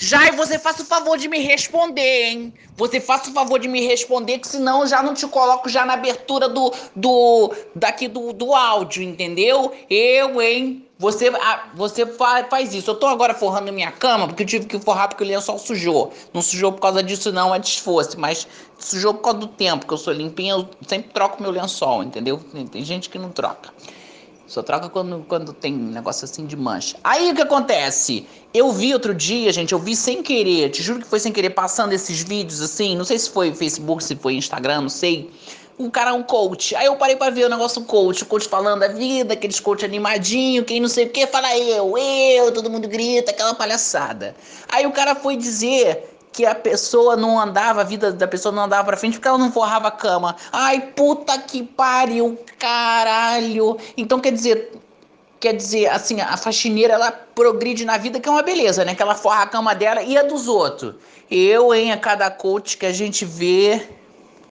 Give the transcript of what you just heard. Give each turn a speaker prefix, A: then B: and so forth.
A: Jai, você faça o favor de me responder, hein? Você faça o favor de me responder, que senão eu já não te coloco já na abertura do, do daqui do, do áudio, entendeu? Eu, hein? Você, você faz isso. Eu tô agora forrando minha cama, porque eu tive que forrar porque o lençol sujou. Não sujou por causa disso, não, é desfosse, mas sujou por causa do tempo, que eu sou limpinha, eu sempre troco meu lençol, entendeu? Tem gente que não troca. Só troca quando, quando tem negócio assim de mancha. Aí o que acontece? Eu vi outro dia, gente, eu vi sem querer, te juro que foi sem querer, passando esses vídeos assim, não sei se foi Facebook, se foi Instagram, não sei. Um cara, um coach. Aí eu parei para ver o negócio coach, o coach falando a vida, aqueles coach animadinho, quem não sei o que, fala eu, eu, todo mundo grita, aquela palhaçada. Aí o cara foi dizer que a pessoa não andava, a vida da pessoa não andava pra frente porque ela não forrava a cama. Ai, puta que pariu, caralho. Então quer dizer, quer dizer, assim, a faxineira ela progride na vida, que é uma beleza, né? Que ela forra a cama dela e a dos outros. Eu, em a cada coach que a gente vê,